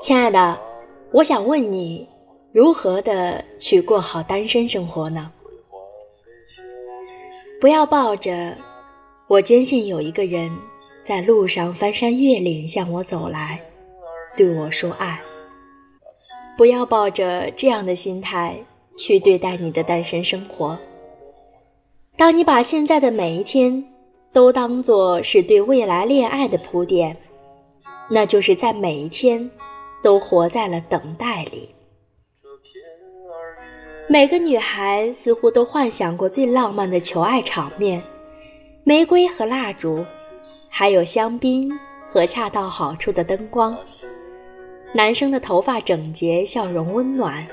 亲爱的，我想问你，如何的去过好单身生活呢？不要抱着“我坚信有一个人在路上翻山越岭向我走来，对我说爱”，不要抱着这样的心态去对待你的单身生活。当你把现在的每一天都当作是对未来恋爱的铺垫，那就是在每一天都活在了等待里。每个女孩似乎都幻想过最浪漫的求爱场面：玫瑰和蜡烛，还有香槟和恰到好处的灯光。男生的头发整洁，笑容温暖，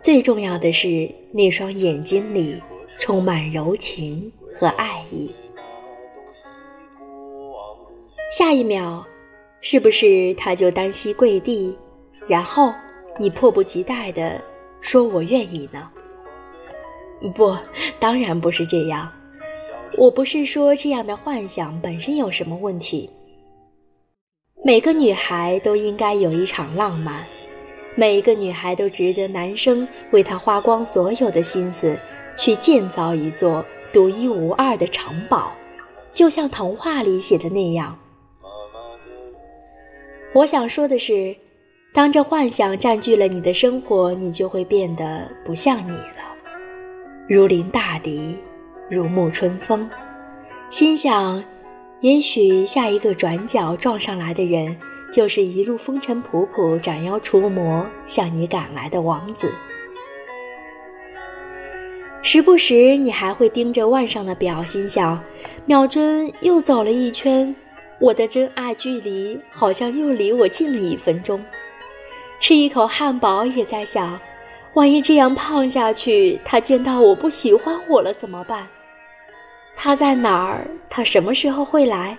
最重要的是那双眼睛里。充满柔情和爱意。下一秒，是不是他就单膝跪地，然后你迫不及待地说“我愿意”呢？不，当然不是这样。我不是说这样的幻想本身有什么问题。每个女孩都应该有一场浪漫，每一个女孩都值得男生为她花光所有的心思。去建造一座独一无二的城堡，就像童话里写的那样。我想说的是，当这幻想占据了你的生活，你就会变得不像你了，如临大敌，如沐春风。心想，也许下一个转角撞上来的人，就是一路风尘仆仆、斩妖除魔向你赶来的王子。时不时，你还会盯着腕上的表，心想：秒针又走了一圈，我的真爱距离好像又离我近了一分钟。吃一口汉堡，也在想：万一这样胖下去，他见到我不喜欢我了怎么办？他在哪儿？他什么时候会来？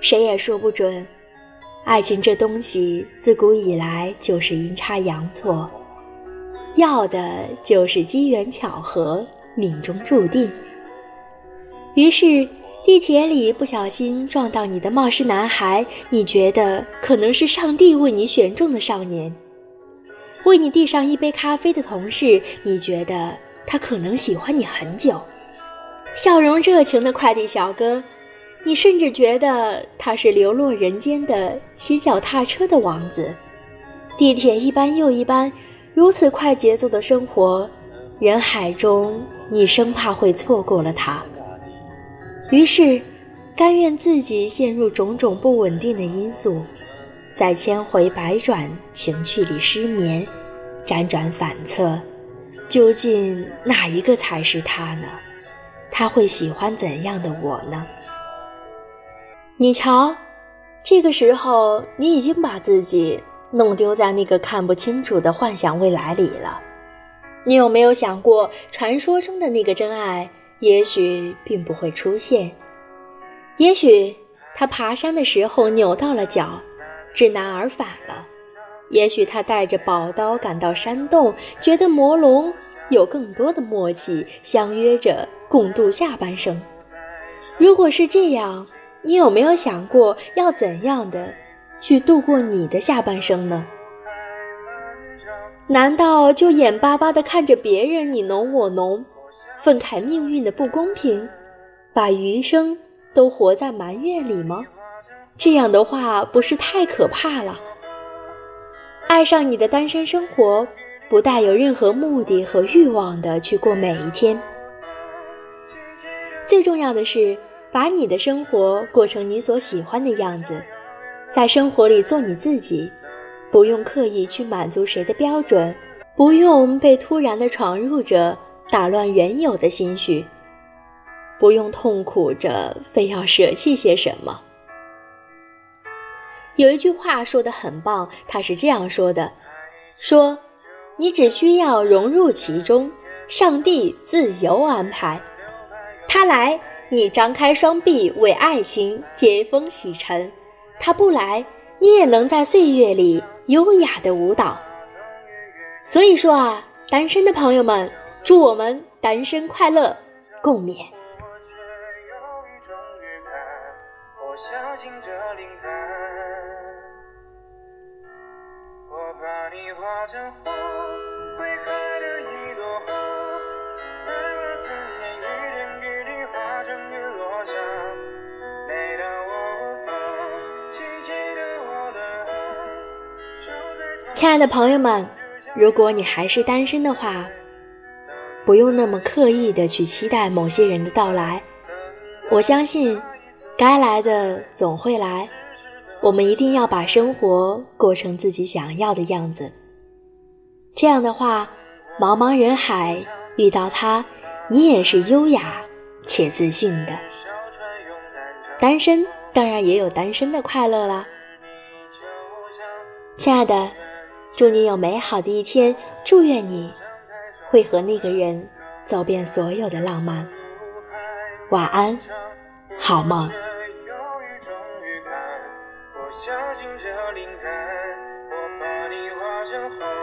谁也说不准。爱情这东西，自古以来就是阴差阳错。要的就是机缘巧合，命中注定。于是，地铁里不小心撞到你的冒失男孩，你觉得可能是上帝为你选中的少年；为你递上一杯咖啡的同事，你觉得他可能喜欢你很久；笑容热情的快递小哥，你甚至觉得他是流落人间的骑脚踏车的王子。地铁一班又一班。如此快节奏的生活，人海中你生怕会错过了他，于是甘愿自己陷入种种不稳定的因素，在千回百转情趣里失眠，辗转反侧，究竟哪一个才是他呢？他会喜欢怎样的我呢？你瞧，这个时候你已经把自己。弄丢在那个看不清楚的幻想未来里了。你有没有想过，传说中的那个真爱，也许并不会出现？也许他爬山的时候扭到了脚，知难而返了；也许他带着宝刀赶到山洞，觉得魔龙有更多的默契，相约着共度下半生。如果是这样，你有没有想过要怎样的？去度过你的下半生呢？难道就眼巴巴地看着别人你侬我侬，愤慨命运的不公平，把余生都活在埋怨里吗？这样的话不是太可怕了？爱上你的单身生活，不带有任何目的和欲望的去过每一天。最重要的是，把你的生活过成你所喜欢的样子。在生活里做你自己，不用刻意去满足谁的标准，不用被突然的闯入者打乱原有的心绪，不用痛苦着非要舍弃些什么。有一句话说的很棒，他是这样说的：“说，你只需要融入其中，上帝自由安排，他来，你张开双臂为爱情接风洗尘。”他不来，你也能在岁月里优雅的舞蹈。所以说啊，单身的朋友们，祝我们单身快乐，共勉。我相信这灵感。我把你画成花，会开的一朵花，在那思念雨天雨里化成雨落下。每当我无措，请记得我的爱。亲爱的朋友们，如果你还是单身的话，不用那么刻意的去期待某些人的到来。我相信，该来的总会来。我们一定要把生活过成自己想要的样子。这样的话，茫茫人海遇到他，你也是优雅且自信的。单身当然也有单身的快乐啦。亲爱的，祝你有美好的一天，祝愿你会和那个人走遍所有的浪漫。晚安，好梦。相信这灵感，我把你画成花。